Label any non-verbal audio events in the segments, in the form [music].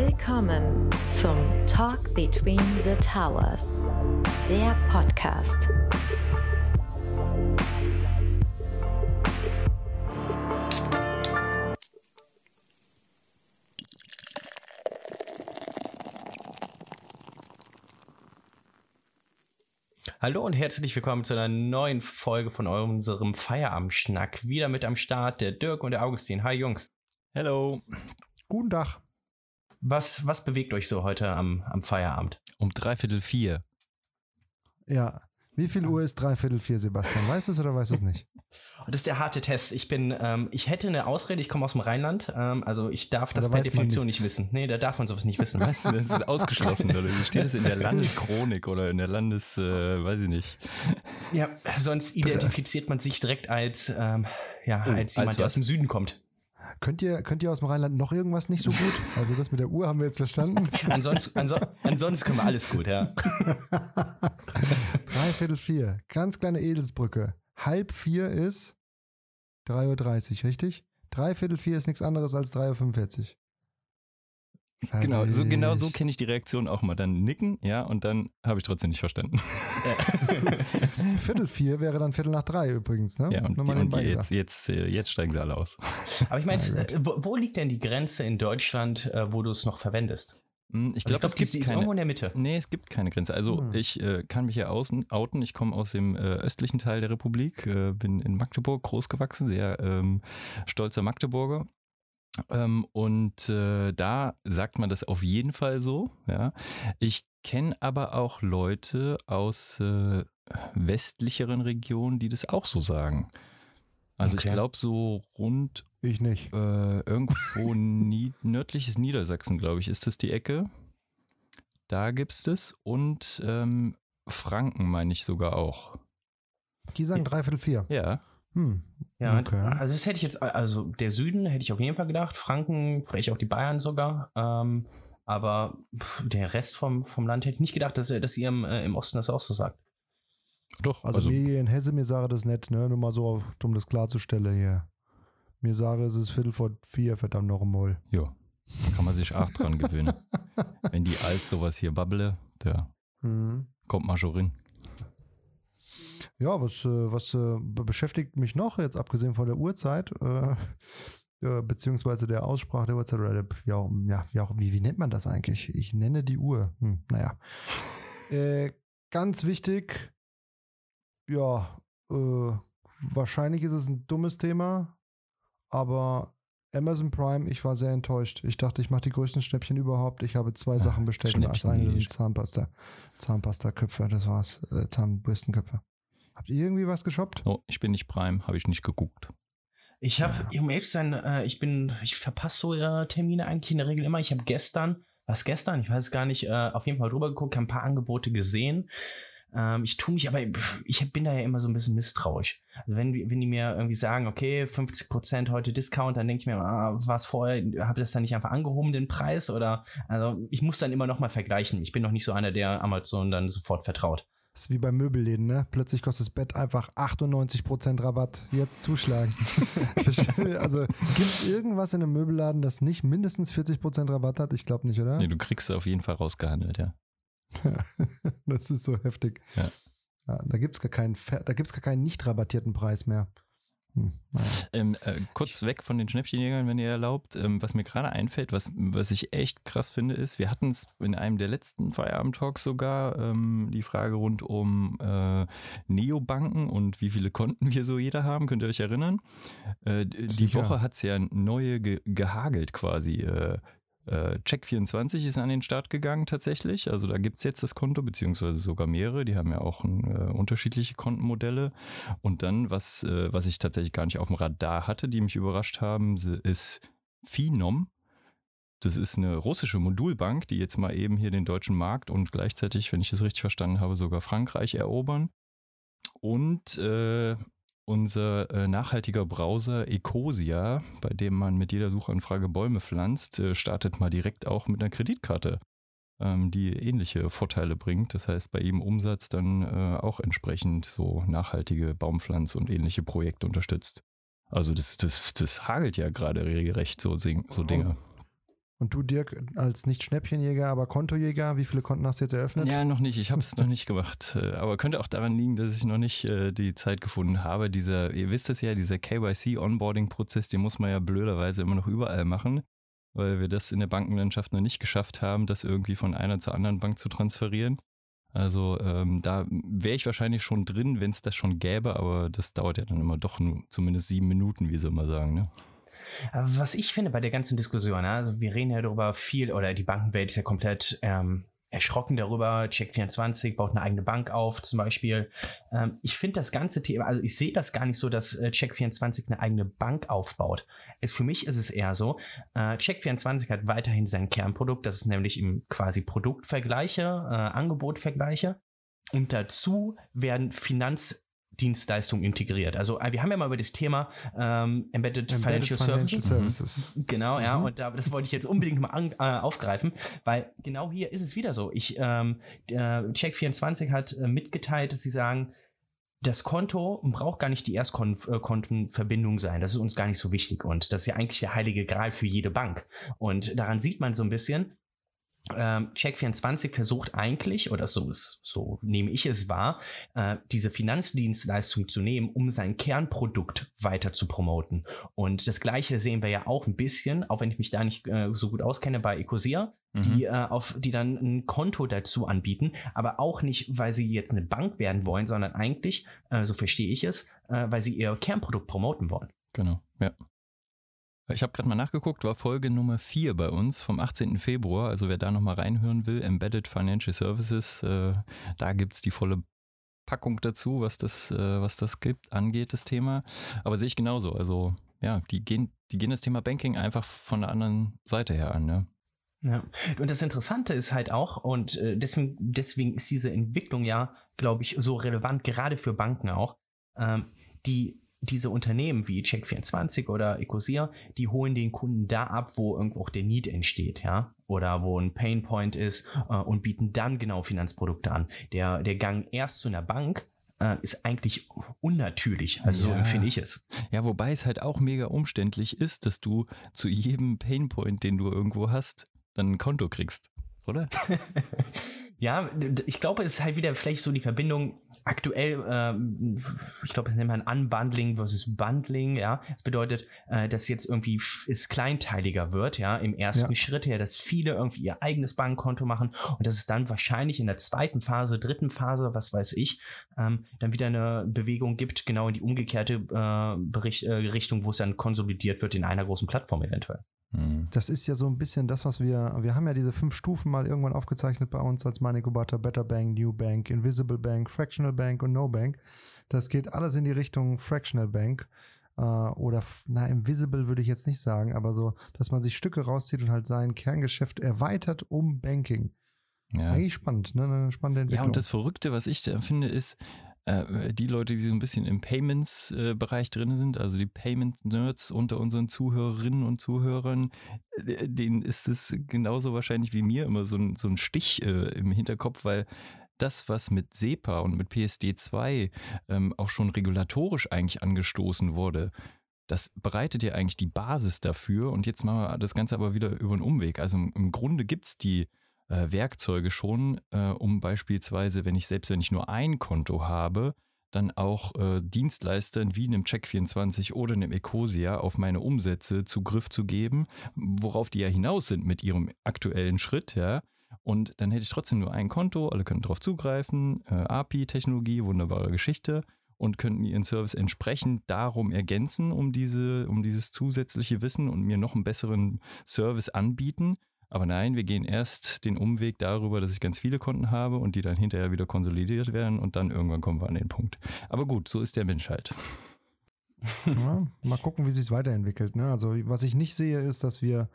Willkommen zum Talk Between the Towers, der Podcast. Hallo und herzlich willkommen zu einer neuen Folge von unserem Feierabendschnack. Wieder mit am Start der Dirk und der Augustin. Hi Jungs. Hello. Guten Tag. Was, was bewegt euch so heute am, am Feierabend? Um dreiviertel vier. Ja. Wie viel Uhr ist dreiviertel vier, Sebastian? Weißt du es oder weißt du es nicht? [laughs] Das ist der harte Test. Ich bin, ähm, ich hätte eine Ausrede, ich komme aus dem Rheinland, ähm, also ich darf das Da per Definition nicht wissen. Nee, da darf man sowas nicht wissen. [laughs] Weißt du, das ist ausgeschlossen. Oder? Steht es in der [laughs] Landeschronik oder in der Landes, äh, weiß ich nicht. ja, sonst identifiziert man sich direkt als, ähm, ja, Oh, als jemand, als der was? aus dem Süden kommt. Könnt ihr, könnt ihr aus dem Rheinland noch irgendwas nicht so gut? [laughs] Also das mit der Uhr haben wir jetzt verstanden. [laughs] Ansonsten, anso ansonsten können wir alles gut, ja. [laughs] Dreiviertel vier. Ganz kleine Edelsbrücke. Halb vier ist 3.30 Uhr, richtig? Dreiviertel vier ist nichts anderes als 3.45 Uhr. Genau, so, genau so kenne ich die Reaktion auch mal. Dann nicken, ja, und dann habe ich trotzdem nicht verstanden. [laughs] Viertel vier wäre dann Viertel nach drei übrigens, ne? Ja, und, Nur die, und die jetzt, jetzt, äh, jetzt steigen sie alle aus. Aber ich meine, [laughs] wo, wo liegt denn die Grenze in Deutschland, äh, wo du es noch verwendest? Hm, Ich Also glaube, es die gibt irgendwo keine. in der Mitte. Nee, es gibt keine Grenze. Also Hm. ich äh, kann mich hier außen outen. Ich komme aus dem äh, östlichen Teil der Republik, äh, bin in Magdeburg groß gewachsen, sehr ähm, stolzer Magdeburger. Ähm, und äh, da sagt man das auf jeden Fall so. Ja. Ich kenne aber auch Leute aus äh, westlicheren Regionen, die das auch so sagen. Also Okay. ich glaube so rund Ich nicht. äh, irgendwo [laughs] nie, nördliches Niedersachsen, glaube ich, ist das die Ecke. Da gibt's das. Und ähm, Franken meine ich sogar auch. Die sagen dreiviertel vier. Ja. Hm. Ja, Okay. also das hätte ich jetzt, also der Süden hätte ich auf jeden Fall gedacht, Franken, vielleicht auch die Bayern sogar. Ähm, aber pff, der Rest vom, vom Land hätte ich nicht gedacht, dass, ihr- dass ihr im, äh, im Osten das auch so sagt. Doch, Also, mir hier in Hesse, mir sage das nicht, ne? Nur mal so, um das klarzustellen hier. Mir sage es ist Viertel vor vier, verdammt noch einmal. ja, da kann man sich auch dran gewöhnen. [laughs] Wenn die als sowas hier babble, da Mhm. kommt man schon rein. Ja, was, äh, was äh, be- beschäftigt mich noch, jetzt abgesehen von der Uhrzeit, äh, [laughs] äh, beziehungsweise der Aussprache der Uhrzeit, oder der, wie, auch, ja, wie, auch, wie, wie nennt man das eigentlich? Ich nenne die Uhr. Hm, naja. [laughs] äh, ganz wichtig, ja, äh, wahrscheinlich ist es ein dummes Thema, aber Amazon Prime, ich war sehr enttäuscht. Ich dachte, ich mache die größten Schnäppchen überhaupt. Ich habe zwei Ah, Sachen bestellt und das eine sind Zahnpasta. Zahnpasta-Köpfe, das war's. Zahnbürstenköpfe. Habt ihr irgendwie was geshoppt? Oh, ich bin nicht Prime, habe ich nicht geguckt. Ich habe, um ehrlich zu sein, äh, ich bin, ich verpasse so äh, Termine eigentlich in der Regel immer. Ich habe gestern, was gestern, ich weiß es gar nicht, äh, auf jeden Fall drüber geguckt, habe ein paar Angebote gesehen. Ähm, ich tue mich aber, ich bin da ja immer so ein bisschen misstrauisch. Also wenn, die- wenn die mir irgendwie sagen, okay, 50% heute Discount, dann denke ich mir, ah, was vorher, habe ich das dann nicht einfach angehoben, den Preis? Oder, also ich muss dann immer noch mal vergleichen. Ich bin noch nicht so einer, der Amazon dann sofort vertraut. Das ist wie bei Möbelläden, ne? Plötzlich kostet das Bett einfach 98% Rabatt. Jetzt zuschlagen. [laughs] Also gibt es irgendwas in einem Möbelladen, das nicht mindestens 40% Rabatt hat? Ich glaube nicht, oder? Nee, du kriegst sie auf jeden Fall rausgehandelt, ja. [laughs] das ist so heftig. Ja. Ja, da gibt es gar keinen, Ver- da gibt's gar keinen nicht rabattierten Preis mehr. Hm. Ähm, äh, kurz weg von den Schnäppchenjägern, wenn ihr erlaubt. Ähm, was mir gerade einfällt, was, was ich echt krass finde, ist, wir hatten es in einem der letzten Feierabend-Talks sogar, ähm, die Frage rund um äh, Neobanken und wie viele Konten [laughs] wir so jeder haben. Könnt ihr euch erinnern? Äh, die. Woche hat es ja neue ge gehagelt quasi. Äh, äh, Check24 ist an den Start gegangen tatsächlich. Also da gibt es jetzt das Konto, beziehungsweise sogar mehrere. Die haben ja auch äh, unterschiedliche Kontenmodelle. Und dann, was, äh, was ich tatsächlich gar nicht auf dem Radar hatte, die mich überrascht haben, ist Phenom. Das ist eine russische Modulbank, die jetzt mal eben hier den deutschen Markt und gleichzeitig, wenn ich das richtig verstanden habe, sogar Frankreich erobern. Und äh, unser äh, nachhaltiger Browser Ecosia, bei dem man mit jeder Suchanfrage Bäume pflanzt, äh, startet mal direkt auch mit einer Kreditkarte, ähm, die ähnliche Vorteile bringt. Das heißt, bei ihm Umsatz dann äh, auch entsprechend so nachhaltige Baumpflanz und ähnliche Projekte unterstützt. Also das, das, das hagelt ja gerade regelrecht so, so Dinge. Und du, Dirk, als nicht Schnäppchenjäger, aber Kontojäger, wie viele Konten hast du jetzt eröffnet? Ja, noch nicht. Ich habe es noch nicht gemacht. Äh, aber könnte auch daran liegen, dass ich noch nicht äh, die Zeit gefunden habe. Dieser, ihr wisst es ja, dieser KYC-Onboarding-Prozess, den muss man ja blöderweise immer noch überall machen, weil wir das in der Bankenlandschaft noch nicht geschafft haben, das irgendwie von einer zur anderen Bank zu transferieren. Also ähm, da wäre ich wahrscheinlich schon drin, wenn es das schon gäbe, aber das dauert ja dann immer doch nur zumindest sieben Minuten, wie sie immer sagen. Ne? Was ich finde bei der ganzen Diskussion, also wir reden ja darüber viel, oder die Bankenwelt ist ja komplett ähm, erschrocken darüber. Check24 baut eine eigene Bank auf, zum Beispiel. Ähm, ich finde das ganze Thema, also ich sehe das gar nicht so, dass äh, Check24 eine eigene Bank aufbaut. Für mich ist es eher so, äh, Check24 hat weiterhin sein Kernprodukt, das ist nämlich im quasi Produktvergleiche, äh, Angebotvergleiche. Und dazu werden Finanz Dienstleistung integriert. Also äh, wir haben ja mal über das Thema ähm, Embedded, Embedded Financial, Financial, Services. Services. Mhm. Genau, ja. Mhm. Und da, das wollte ich jetzt unbedingt mal an, äh, aufgreifen, weil genau hier ist es wieder so. Ich ähm, Check24 hat äh, mitgeteilt, dass sie sagen, das Konto braucht gar nicht die Erstkontenverbindung sein. Das ist uns gar nicht so wichtig. Und das ist ja eigentlich der heilige Gral für jede Bank. Und daran sieht man so ein bisschen, ähm, Check24 versucht eigentlich, oder so ist, so nehme ich es wahr, äh, diese Finanzdienstleistung zu nehmen, um sein Kernprodukt weiter zu promoten. Und das Gleiche sehen wir ja auch ein bisschen, auch wenn ich mich da nicht äh, so gut auskenne bei Ecosia, mhm. die äh, auf, die dann ein Konto dazu anbieten, aber auch nicht, weil sie jetzt eine Bank werden wollen, sondern eigentlich, so verstehe ich es, weil sie ihr Kernprodukt promoten wollen. Genau, ja. Ich habe gerade mal nachgeguckt, war Folge Nummer 4 bei uns vom 18. Februar. Also wer da nochmal reinhören will, Embedded Financial Services, äh, da gibt es die volle Packung dazu, was das, äh, was das gibt, angeht, das Thema. Aber sehe ich genauso. Also ja, die gehen, die gehen das Thema Banking einfach von der anderen Seite her an. Ne? Ja, und das Interessante ist halt auch, und äh, deswegen, deswegen ist diese Entwicklung ja, glaube ich, so relevant, gerade für Banken auch. Ähm, die diese Unternehmen wie Check24 oder Ecosia, die holen den Kunden da ab, wo irgendwo auch der Need entsteht, ja, oder wo ein Painpoint ist äh, und bieten dann genau Finanzprodukte an. Der, der Gang erst zu einer Bank äh, ist eigentlich unnatürlich. Also ja. so empfinde ich es. Ja, wobei es halt auch mega umständlich ist, dass du zu jedem Painpoint, den du irgendwo hast, dann ein Konto kriegst, oder? [laughs] Ja, ich glaube, es ist halt wieder vielleicht so die Verbindung aktuell, ähm, ich glaube, das nennt man Unbundling versus Bundling, ja. Das bedeutet, äh, dass jetzt irgendwie es kleinteiliger wird, ja, im ersten ja. Schritt her, dass viele irgendwie ihr eigenes Bankkonto machen und dass es dann wahrscheinlich in der zweiten Phase, dritten Phase, was weiß ich, ähm, dann wieder eine Bewegung gibt, genau in die umgekehrte äh, Bericht, äh, Richtung, wo es dann konsolidiert wird in einer großen Plattform eventuell. Mhm. Das ist ja so ein bisschen das, was wir, wir haben ja diese fünf Stufen mal irgendwann aufgezeichnet bei uns als Manikobata, Better Bank, New Bank, Invisible Bank, Fractional Bank und No Bank. Das geht alles in die Richtung Fractional Bank äh, oder, na, Invisible würde ich jetzt nicht sagen, aber so, dass man sich Stücke rauszieht und halt sein Kerngeschäft erweitert um Banking. Ja. Eigentlich spannend, ne? Eine spannende Entwicklung. Ja, und das Verrückte, was ich da finde, ist, äh, die Leute, die so ein bisschen im Payments-Bereich drin sind, also die Payment-Nerds unter unseren Zuhörerinnen und Zuhörern, äh, denen ist es genauso wahrscheinlich wie mir immer so ein, so ein Stich äh, im Hinterkopf, weil das, was mit SEPA und mit PSD2 ähm, auch schon regulatorisch eigentlich angestoßen wurde, das bereitet ja eigentlich die Basis dafür. Und jetzt machen wir das Ganze aber wieder über einen Umweg. Also im Grunde gibt es die äh, Werkzeuge schon, äh, um beispielsweise, wenn ich selbst wenn ich nur ein Konto habe, dann auch äh, Dienstleistern wie einem Check24 oder einem Ecosia auf meine Umsätze Zugriff zu geben, worauf die ja hinaus sind mit ihrem aktuellen Schritt, ja. Und dann hätte ich trotzdem nur ein Konto, alle können darauf zugreifen, äh, API-Technologie, wunderbare Geschichte und könnten ihren Service entsprechend darum ergänzen, um diese, um dieses zusätzliche Wissen und mir noch einen besseren Service anbieten. Aber nein, wir gehen erst den Umweg darüber, dass ich ganz viele Konten habe und die dann hinterher wieder konsolidiert werden und dann irgendwann kommen wir an den Punkt. Aber gut, so ist der Mensch halt. [laughs] Ja, mal gucken, wie sich weiterentwickelt. Ne? Also was ich nicht sehe, ist, dass wir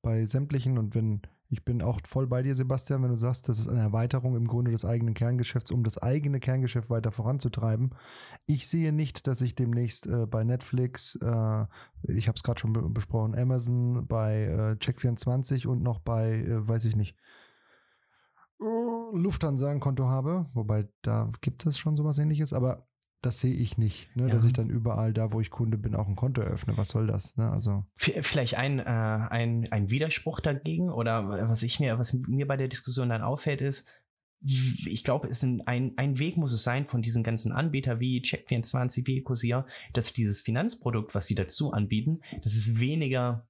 bei sämtlichen und wenn ich bin auch voll bei dir, Sebastian, wenn du sagst, das ist eine Erweiterung im Grunde des eigenen Kerngeschäfts, um das eigene Kerngeschäft weiter voranzutreiben. Ich sehe nicht, dass ich demnächst äh, bei Netflix, äh, ich habe es gerade schon be besprochen, Amazon, bei äh, Check24 und noch bei, äh, weiß ich nicht, Lufthansa ein Konto habe, wobei da gibt es schon sowas ähnliches, aber das sehe ich nicht, ne? Ja. dass ich dann überall da, wo ich Kunde bin, auch ein Konto eröffne. Was soll das? Ne? Also Vielleicht ein, äh, ein, ein Widerspruch dagegen oder was ich mir, was mir bei der Diskussion dann auffällt, ist, ich glaube, es ein, ein Weg muss es sein von diesen ganzen Anbietern wie Check24, wie Ecosier, dass dieses Finanzprodukt, was sie dazu anbieten, dass es weniger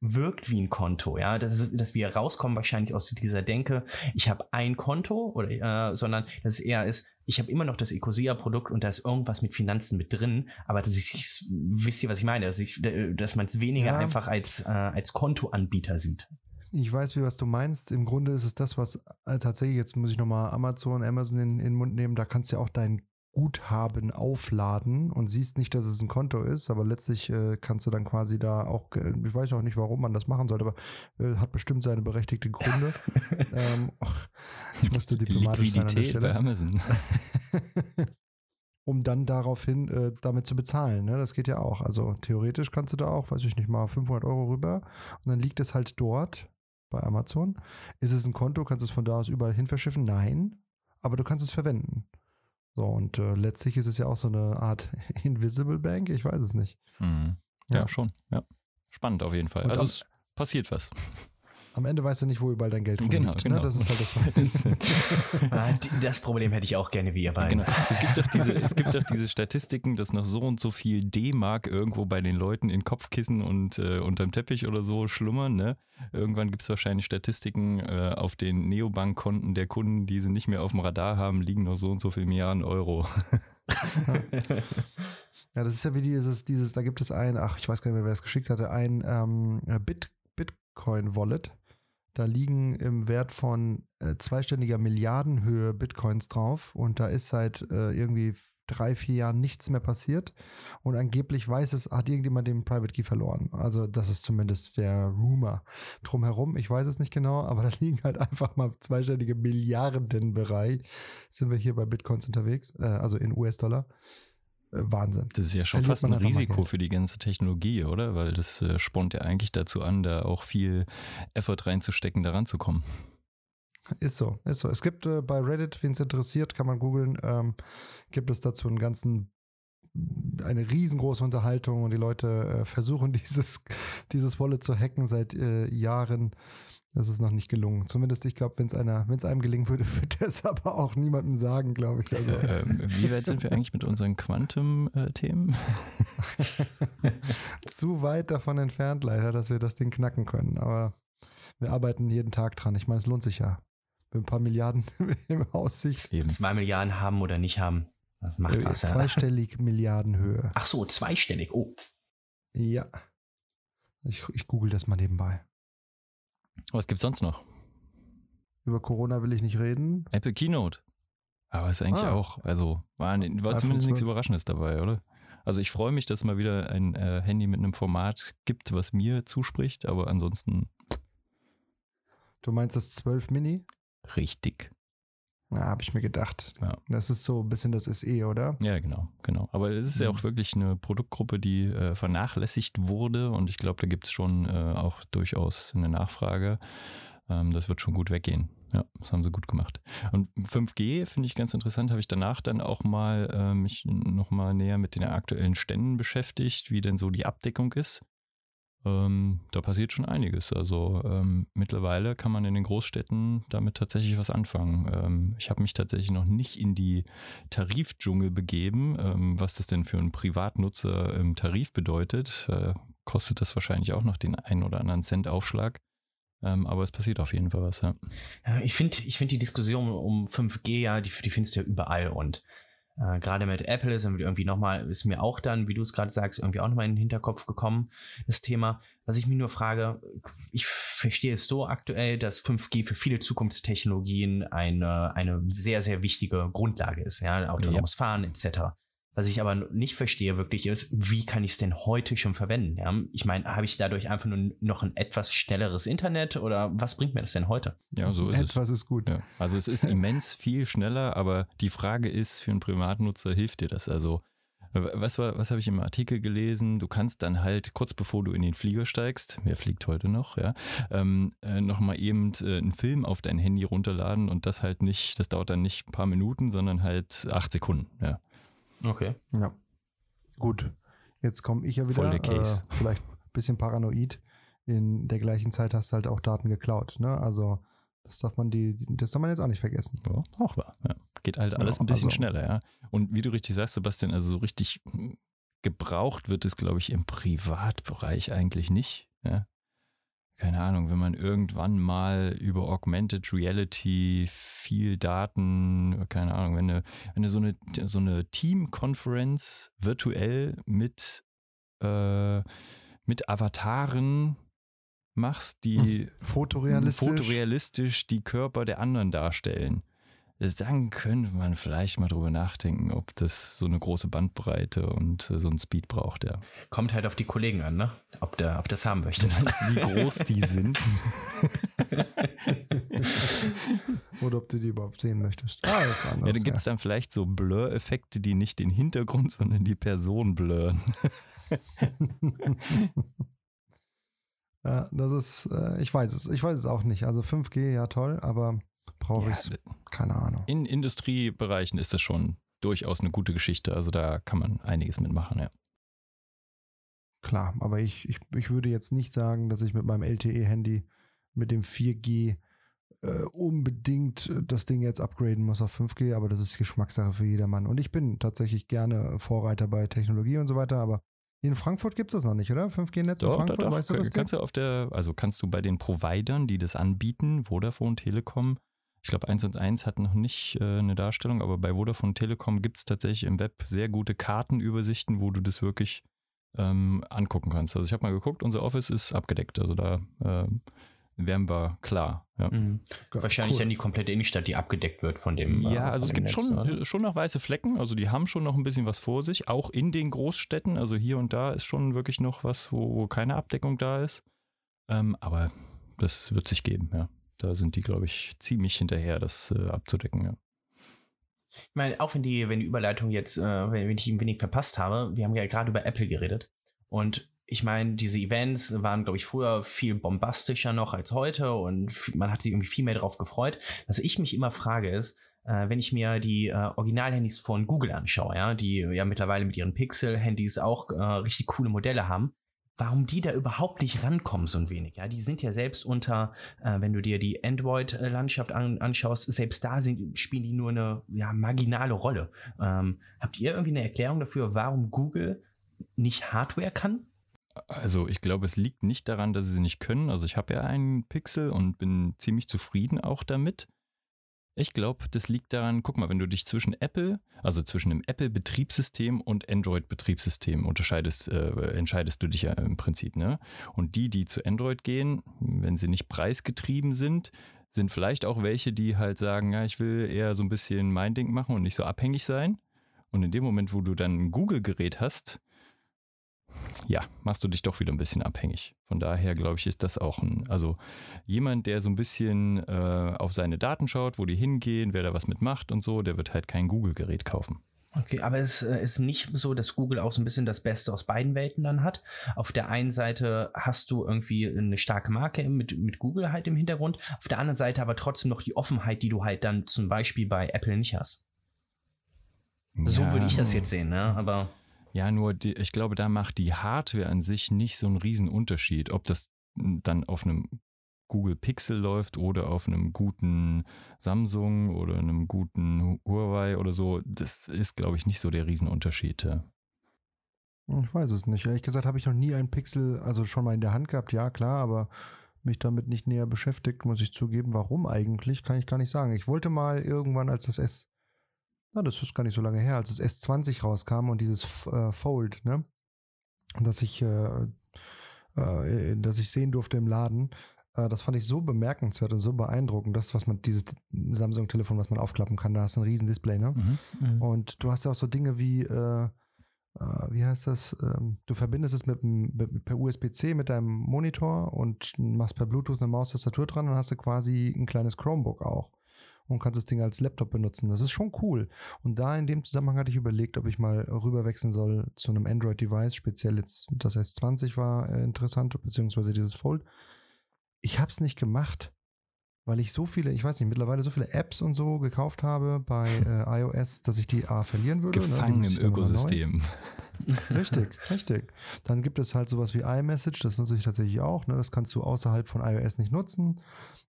wirkt wie ein Konto, ja, dass, es, dass wir rauskommen wahrscheinlich aus dieser Denke, ich habe ein Konto oder, äh, sondern dass es eher ist, ich habe immer noch das Ecosia-Produkt und da ist irgendwas mit Finanzen mit drin, aber dass ich, wisst ihr, was ich meine, dass, ich, dass man es weniger Ja. einfach als, äh, als Kontoanbieter sieht. ich weiß, wie was du meinst. Im Grunde ist es das, was äh, tatsächlich, jetzt muss ich nochmal Amazon, Amazon in, in den Mund nehmen, da kannst du ja auch dein Guthaben aufladen und siehst nicht, dass es ein Konto ist, aber letztlich äh, kannst du dann quasi da auch, ich weiß auch nicht, warum man das machen sollte, aber äh, hat bestimmt seine berechtigten Gründe. [laughs] ähm, ach, ich musste diplomatisch sein an der Liquidität bei. Amazon. [laughs] um dann daraufhin äh, damit zu bezahlen. Ne? Das geht ja auch. Also theoretisch kannst du da auch, weiß ich nicht mal, 500 Euro rüber und dann liegt es halt dort bei Amazon. Ist es ein Konto? Kannst du es von da aus überall hin verschiffen? Nein, aber du kannst es verwenden. So, und äh, letztlich ist es ja auch so eine Art [laughs] Invisible Bank, ich weiß es nicht. Mhm. Ja, Ja. schon. Ja. Spannend auf jeden Fall. Und also es passiert was. Am Ende weißt du nicht, wo überall dein Geld rumliegt. Genau, genau. Ne? Das ist halt das [laughs] die- das Problem hätte ich auch gerne wie ihr beiden. Genau. Es gibt doch diese, es gibt doch diese Statistiken, dass noch so und so viel D-Mark irgendwo bei den Leuten in Kopfkissen und äh, unterm Teppich oder so schlummern. Ne? Irgendwann gibt es wahrscheinlich Statistiken äh, auf den Neobank-Konten der Kunden, die sie nicht mehr auf dem Radar haben, liegen noch so und so viel Milliarden Euro. Ja, das ist ja wie dieses, dieses, da gibt es ein, ach, ich weiß gar nicht mehr, wer es geschickt hatte, ein ähm, Bit, Bitcoin-Wallet. Da liegen im Wert von äh, zweistelliger Milliardenhöhe Bitcoins drauf und da ist seit äh, irgendwie drei, vier Jahren nichts mehr passiert und angeblich weiß es, hat irgendjemand den Private Key verloren. Also das ist zumindest der Rumor drumherum. Ich weiß es nicht genau, aber [laughs] da liegen halt einfach mal zweistellige Milliardenbereich. Sind wir hier bei Bitcoins unterwegs, äh, also in US-Dollar. Äh, Wahnsinn. Das ist ja schon Verliert fast ein Risiko für die ganze Technologie, oder? Weil das äh, spornt ja eigentlich dazu an, da auch viel Effort reinzustecken, da ranzukommen. Ist so, ist so. Es gibt äh, bei Reddit, wen es interessiert, kann man googeln, ähm, gibt es dazu einen ganzen, eine riesengroße Unterhaltung und die Leute äh, versuchen [laughs] dieses, dieses Wallet zu hacken seit äh, Jahren. Das ist noch nicht gelungen. Zumindest, ich glaube, wenn es einer, wenn es einem gelingen würde, [laughs] würde es aber auch niemandem sagen, glaube ich. Also, ähm, wie weit sind wir eigentlich mit unseren Quantum-Themen? [laughs] zu weit davon entfernt, leider, dass wir das Ding knacken können. Aber wir arbeiten jeden Tag dran. Ich meine, es lohnt sich ja. Mit ein paar Milliarden im Aussicht. Eben. Zwei Milliarden haben oder nicht haben, das macht Äh, was. Zweistellig [laughs] Milliardenhöhe. Ach so, zweistellig. Oh, Ja. Ich, ich google das mal nebenbei. Was gibt's sonst noch? Über Corona will ich nicht reden. Apple Keynote. Aber ist eigentlich Ah. auch, also war, war zumindest nichts 12. Überraschendes dabei, oder? Also ich freue mich, dass es mal wieder ein äh, Handy mit einem Format gibt, was mir zuspricht, aber ansonsten Du meinst das 12 Mini? richtig. Na, habe ich mir gedacht. Ja. Das ist so ein bisschen das SE, oder? Ja, genau, genau. Aber es ist ja Mhm. auch wirklich eine Produktgruppe, die äh, vernachlässigt wurde und ich glaube, da gibt es schon äh, auch durchaus eine Nachfrage. Ähm, das wird schon gut weggehen. Ja, das haben sie gut gemacht. Und 5G finde ich ganz interessant, habe ich danach dann auch mal äh, mich nochmal näher mit den aktuellen Ständen beschäftigt, wie denn so die Abdeckung ist. Ähm, da passiert schon einiges. Also ähm, mittlerweile kann man in den Großstädten damit tatsächlich was anfangen. Ähm, ich habe mich tatsächlich noch nicht in die Tarifdschungel begeben. Ähm, was das denn für einen Privatnutzer im Tarif bedeutet, äh, kostet das wahrscheinlich auch noch den einen oder anderen Cent Aufschlag. Ähm, aber es passiert auf jeden Fall was. Ja. Ja, ich finde ich find die Diskussion um 5G, ja, die, die findest du ja überall und äh, gerade mit Apple ist irgendwie nochmal, ist mir auch dann, wie du es gerade sagst, irgendwie auch nochmal in den Hinterkopf gekommen, das Thema. Was ich mich nur frage, ich verstehe es so aktuell, dass 5G für viele Zukunftstechnologien eine, eine sehr, sehr wichtige Grundlage ist, ja, autonomes Fahren etc. Was ich aber nicht verstehe wirklich ist, wie kann ich es denn heute schon verwenden? Ja? Ich meine, habe ich dadurch einfach nur noch ein etwas schnelleres Internet oder was bringt mir das denn heute? ja, so ist es. Etwas ist gut. Ja, also es ist [laughs] immens viel schneller, aber die Frage ist, für einen Privatnutzer hilft dir das? Also, was, war- was habe ich im Artikel gelesen? Du kannst dann halt kurz bevor du in den Flieger steigst, wer fliegt heute noch, ja, ähm, äh, nochmal eben äh, einen Film auf dein Handy runterladen und das halt nicht, das dauert dann nicht ein paar Minuten, sondern halt acht Sekunden, ja. Okay. Ja. Gut. Jetzt komme ich ja wieder. Voll der Case. Äh, [laughs] vielleicht ein bisschen paranoid. In der gleichen Zeit hast du halt auch Daten geklaut. Ne? Also das darf man die, das darf man jetzt auch nicht vergessen. Ja, auch wahr. Ja. Geht halt alles Ja, ein bisschen also- schneller, ja. Und wie du richtig sagst, Sebastian, also so richtig hm, gebraucht wird es, glaube ich, im Privatbereich eigentlich nicht. Ja. Keine Ahnung, wenn man irgendwann mal über Augmented Reality viel Daten, keine Ahnung, wenn du, wenn du so eine, so eine Team-Conference virtuell mit, äh, mit Avataren machst, die [laughs] Fotorealistisch. fotorealistisch die Körper der anderen darstellen. Dann könnte man vielleicht mal drüber nachdenken, ob das so eine große Bandbreite und äh, so ein Speed braucht, ja. Kommt halt auf die Kollegen an, ne? Ob du ob das haben möchtest. Wie groß die sind. [laughs] Oder ob du die überhaupt sehen möchtest. Ah, das war Ja, anders. dann gibt es dann vielleicht so Blur-Effekte, die nicht den Hintergrund, sondern die Person blurren. [laughs] ja, das ist, äh, ich weiß es, ich weiß es auch nicht. Also 5G, ja toll, aber brauche Ja, ich keine Ahnung. in Industriebereichen ist das schon durchaus eine gute Geschichte. Also da kann man einiges mitmachen, ja. Klar, aber ich, ich, ich würde jetzt nicht sagen, dass ich mit meinem LTE-Handy mit dem 4G äh, unbedingt das Ding jetzt upgraden muss auf 5G, aber das ist Geschmackssache für jedermann. Und ich bin tatsächlich gerne Vorreiter bei Technologie und so weiter, aber in Frankfurt gibt es das noch nicht, oder? 5G-Netz in Frankfurt, doch, doch. weißt du das? kannst du auf der, also kannst du bei den Providern, die das anbieten, Vodafone, Telekom, ich glaube 1 und 1 hat noch nicht äh, eine Darstellung, aber bei Vodafone Telekom gibt es tatsächlich im Web sehr gute Kartenübersichten, wo du das wirklich ähm, angucken kannst. Also ich habe mal geguckt, unser Office ist abgedeckt, also da ähm, wären wir klar. Ja. Mhm. Wahrscheinlich cool. dann die komplette Innenstadt, die abgedeckt wird von dem. äh, Ja, also es gibt Netz, schon, oder? schon noch weiße Flecken, also die haben schon noch ein bisschen was vor sich, auch in den Großstädten, also hier und da ist schon wirklich noch was, wo, wo keine Abdeckung da ist. Ähm, aber das wird sich geben, ja. Da sind die, glaube ich, ziemlich hinterher, das äh, abzudecken, ja. Ich meine, auch wenn die, wenn die Überleitung jetzt, äh, wenn, ich ein wenig verpasst habe, wir haben ja gerade über Apple geredet. Und ich meine, diese Events waren, glaube ich, früher viel bombastischer noch als heute und man hat sich irgendwie viel mehr darauf gefreut. Was ich mich immer frage ist, äh, wenn ich mir die äh, Originalhandys von Google anschaue, ja, die ja mittlerweile mit ihren Pixel-Handys auch äh, richtig coole Modelle haben, warum die da überhaupt nicht rankommen, so ein wenig. Ja, die sind ja selbst unter, äh, wenn du dir die Android-Landschaft an, anschaust, selbst da sind, spielen die nur eine ja, marginale Rolle. Ähm, habt ihr irgendwie eine Erklärung dafür, warum Google nicht Hardware kann? Also ich glaube, es liegt nicht daran, dass sie sie nicht können. Also ich habe ja einen Pixel und bin ziemlich zufrieden auch damit. Ich glaube, das liegt daran, guck mal, wenn du dich zwischen Apple, also zwischen dem Apple-Betriebssystem und Android-Betriebssystem unterscheidest, äh, entscheidest du dich ja im Prinzip, ne? Und die, die zu Android gehen, wenn sie nicht preisgetrieben sind, sind vielleicht auch welche, die halt sagen, ja, ich will eher so ein bisschen mein Ding machen und nicht so abhängig sein. Und in dem Moment, wo du dann ein Google-Gerät hast, ja, machst du dich doch wieder ein bisschen abhängig. Von daher glaube ich, ist das auch ein, also jemand, der so ein bisschen äh, auf seine Daten schaut, wo die hingehen, wer da was mitmacht und so, der wird halt kein Google-Gerät kaufen. Okay, aber es äh, ist nicht so, dass Google auch so ein bisschen das Beste aus beiden Welten dann hat. Auf der einen Seite hast du irgendwie eine starke Marke mit, mit Google halt im Hintergrund, auf der anderen Seite aber trotzdem noch die Offenheit, die du halt dann zum Beispiel bei Apple nicht hast. So Ja. würde ich das jetzt sehen, ne? Aber Ja, nur die, ich glaube, da macht die Hardware an sich nicht so einen riesen Unterschied, ob das dann auf einem Google Pixel läuft oder auf einem guten Samsung oder einem guten Huawei oder so. Das ist, glaube ich, nicht so der Riesenunterschied. ja. Ich weiß es nicht. Ehrlich gesagt habe ich noch nie einen Pixel, also schon mal in der Hand gehabt, ja klar, aber mich damit nicht näher beschäftigt, muss ich zugeben. Warum eigentlich, kann ich gar nicht sagen. Ich wollte mal irgendwann, als das S, na, das ist gar nicht so lange her, als das S20 rauskam und dieses äh, Fold, ne, dass ich, äh, äh, dass ich sehen durfte im Laden, äh, das fand ich so bemerkenswert und so beeindruckend, das, was man, dieses Samsung-Telefon, was man aufklappen kann, da hast du ein riesen Display, ne? Und du hast ja auch so Dinge wie, äh, äh, wie heißt das? Ähm, du verbindest es mit, mit, per USB-C mit deinem Monitor und machst per Bluetooth eine Maustastatur dran und hast du quasi ein kleines Chromebook auch und kannst das Ding als Laptop benutzen. Das ist schon cool. Und da in dem Zusammenhang hatte ich überlegt, ob ich mal rüberwechseln soll zu einem Android-Device. Speziell jetzt das S20 war äh, interessant, beziehungsweise dieses Fold. Ich habe es nicht gemacht, weil ich so viele, ich weiß nicht, mittlerweile so viele Apps und so gekauft habe bei [laughs] äh, iOS, dass ich die A verlieren würde. Gefangen im Ökosystem. [laughs] [laughs] Richtig, richtig. Dann gibt es halt sowas wie iMessage, das nutze ich tatsächlich auch. Ne? Das kannst du außerhalb von iOS nicht nutzen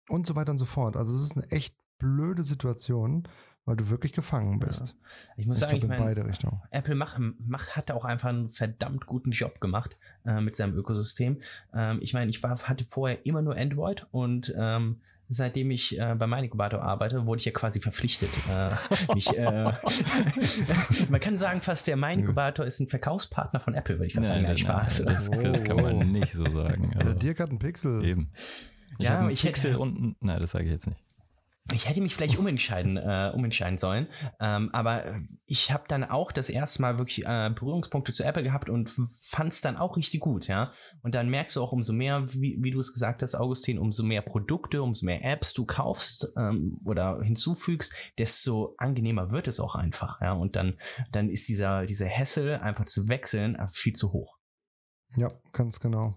und so weiter und so fort. Also es ist eine echt blöde Situation, weil du wirklich gefangen bist. Ich muss Ich sagen, ich glaube in meine, beide Richtungen. Apple macht, macht, hat da auch einfach einen verdammt guten Job gemacht äh, mit seinem Ökosystem. Ähm, ich meine, ich war, hatte vorher immer nur Android und ähm, seitdem ich äh, bei Meinikubator arbeite, wurde ich ja quasi verpflichtet. Äh, mich, äh, [laughs] man kann sagen, fast der Meinikubator ist ein Verkaufspartner von Apple, würde ich fast sagen. Nein, Spaß. das, das kann man Oh. nicht so sagen. Der Also, Dirk hat einen Pixel. eben. Ich Ja, habe einen ich hätte- Pixel und ein- nein, das sage ich jetzt nicht. Ich hätte mich vielleicht umentscheiden, äh, umentscheiden sollen, ähm, aber ich habe dann auch das erste Mal wirklich äh, Berührungspunkte zu Apple gehabt und fand es dann auch richtig gut, ja. Und dann merkst du auch umso mehr, wie, wie du es gesagt hast, Augustin, umso mehr Produkte, umso mehr Apps du kaufst ähm, oder hinzufügst, desto angenehmer wird es auch einfach, ja. Und dann, dann ist dieser, dieser Hessel einfach zu wechseln äh, viel zu hoch. Ja, ganz genau.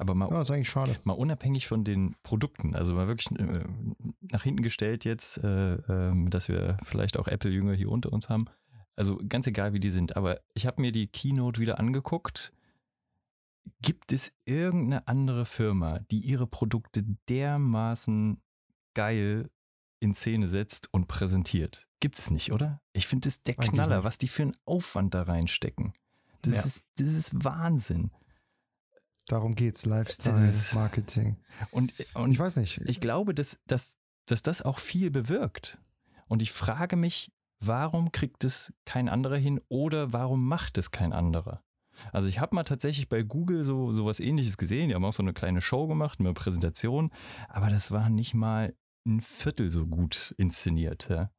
Aber mal, Ja, ist eigentlich schade. mal unabhängig von den Produkten, also mal wirklich äh, nach hinten gestellt jetzt, äh, ähm, dass wir vielleicht auch Apple-Jünger hier unter uns haben. Also ganz egal, wie die sind. Aber ich habe mir die Keynote wieder angeguckt. Gibt es irgendeine andere Firma, die ihre Produkte dermaßen geil in Szene setzt und präsentiert? Gibt es nicht, oder? Ich finde, das ist der Knaller, was die für einen Aufwand da reinstecken. Das, Ja. ist, das ist Wahnsinn. Darum geht's. Lifestyle, ist- Marketing. Und, und Ich weiß nicht. ich glaube, dass, dass, dass das auch viel bewirkt. Und ich frage mich, warum kriegt es kein anderer hin oder warum macht es kein anderer? Also ich habe mal tatsächlich bei Google so sowas ähnliches gesehen. Die haben auch so eine kleine Show gemacht, eine Präsentation, aber das war nicht mal ein Viertel so gut inszeniert. Ja?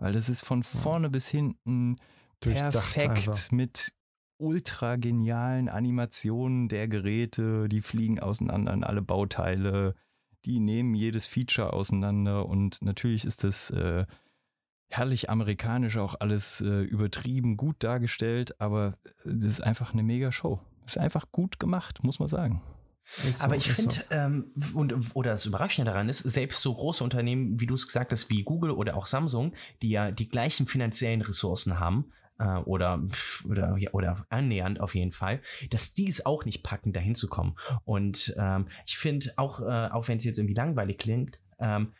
Weil das ist von vorne bis hinten perfekt mit ultra genialen Animationen der Geräte, die fliegen auseinander in alle Bauteile, die nehmen jedes Feature auseinander und natürlich ist das äh, herrlich amerikanisch auch alles äh, übertrieben gut dargestellt, aber das ist einfach eine mega Show. Ist einfach gut gemacht, muss man sagen. So, Aber ich finde, so. ähm, und, oder das Überraschende daran ist, selbst so große Unternehmen, wie du es gesagt hast, wie Google oder auch Samsung, die ja die gleichen finanziellen Ressourcen haben, äh, oder, oder, oder annähernd auf jeden Fall, dass die es auch nicht packen, dahin zu kommen. Und ähm, ich finde auch, äh, auch wenn es jetzt irgendwie langweilig klingt, ähm,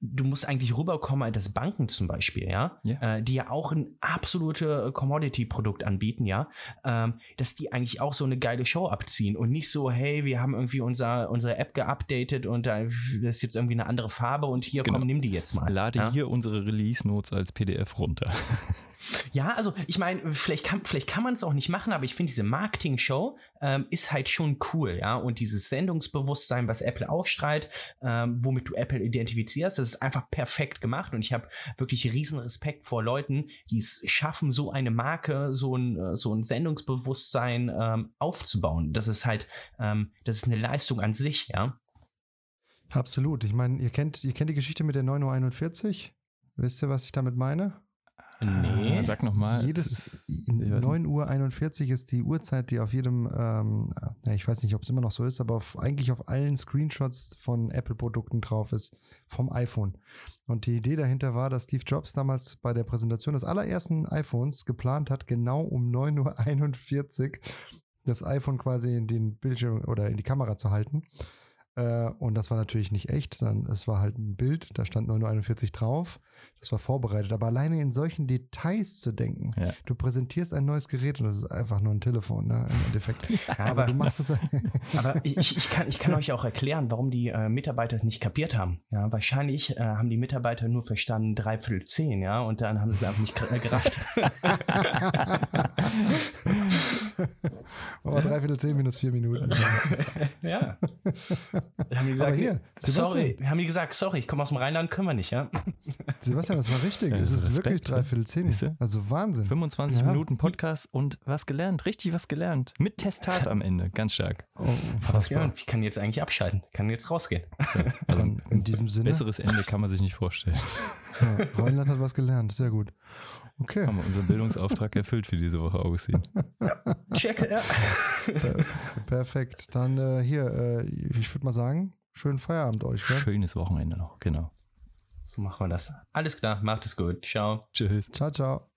du musst eigentlich rüberkommen, dass Banken zum Beispiel, ja, Ja. Äh, die ja auch ein absolute Commodity-Produkt anbieten, ja, ähm, dass die eigentlich auch so eine geile Show abziehen und nicht so, hey, wir haben irgendwie unser, unsere App geupdatet und da das ist jetzt irgendwie eine andere Farbe und hier, Genau. komm, nimm die jetzt mal. Lade ja? hier unsere Release-Notes als PDF runter. [laughs] Ja, also ich meine, vielleicht kann, vielleicht kann man es auch nicht machen, aber ich finde, diese Marketing-Show ähm, ist halt schon cool, ja. Und dieses Sendungsbewusstsein, was Apple ausstrahlt, ähm, womit du Apple identifizierst, das ist einfach perfekt gemacht. Und ich habe wirklich riesen Respekt vor Leuten, die es schaffen, so eine Marke, so ein, äh, so ein Sendungsbewusstsein ähm, aufzubauen. Das ist halt, ähm, das ist eine Leistung an sich, ja. Absolut. Ich meine, ihr kennt, ihr kennt die Geschichte mit der 9.41 Uhr. Wisst ihr, was ich damit meine? Nee. Ah, Sag nochmal. Jedes ich weiß 9.41 Uhr ist die Uhrzeit, die auf jedem, ähm, ich weiß nicht, ob es immer noch so ist, aber auf, eigentlich auf allen Screenshots von Apple-Produkten drauf ist, vom iPhone. Und die Idee dahinter war, dass Steve Jobs damals bei der Präsentation des allerersten iPhones geplant hat, genau um 9.41 Uhr das iPhone quasi in den Bildschirm oder in die Kamera zu halten. Äh, und das war natürlich nicht echt, sondern es war halt ein Bild, da stand 9.41 Uhr drauf. Das war vorbereitet. Aber alleine in solchen Details zu denken, Ja. du präsentierst ein neues Gerät und das ist einfach nur ein Telefon, ne? Im Endeffekt. [laughs] aber, aber- du machst es. [laughs] Aber [laughs] ich, ich, kann, ich kann euch auch erklären, warum die äh, Mitarbeiter es nicht kapiert haben. Ja, wahrscheinlich äh, haben die Mitarbeiter nur verstanden, dreiviertel zehn, ja, und dann haben sie es einfach nicht äh, gerafft. [laughs] aber dreiviertel zehn minus vier Minuten. [laughs] ja. Dann haben gesagt, hier, sorry, haben die gesagt, sorry, ich komme aus dem Rheinland, können wir nicht, ja. Sebastian, das war richtig. Ja, es ist Respekt, wirklich dreiviertel zehn. Also Wahnsinn. 25 Ja. Minuten Podcast und was gelernt, richtig was gelernt. Mit Testat am Ende, ganz stark. Oh, unfassbar. ja. Ich kann jetzt eigentlich abschalten, kann jetzt rausgehen. Dann in diesem Sinne, Besseres Ende kann man sich nicht vorstellen. ja, Rheinland hat was gelernt. Sehr gut. Okay. Haben wir unseren Bildungsauftrag erfüllt für diese Woche, Augustin. Check, ja. Per- Perfekt. Dann äh, hier, äh, ich würde mal sagen, schönen Feierabend euch. Gell? Schönes Wochenende noch, genau. So machen wir das. Alles klar, macht es gut. Ciao. Tschüss. Ciao, ciao.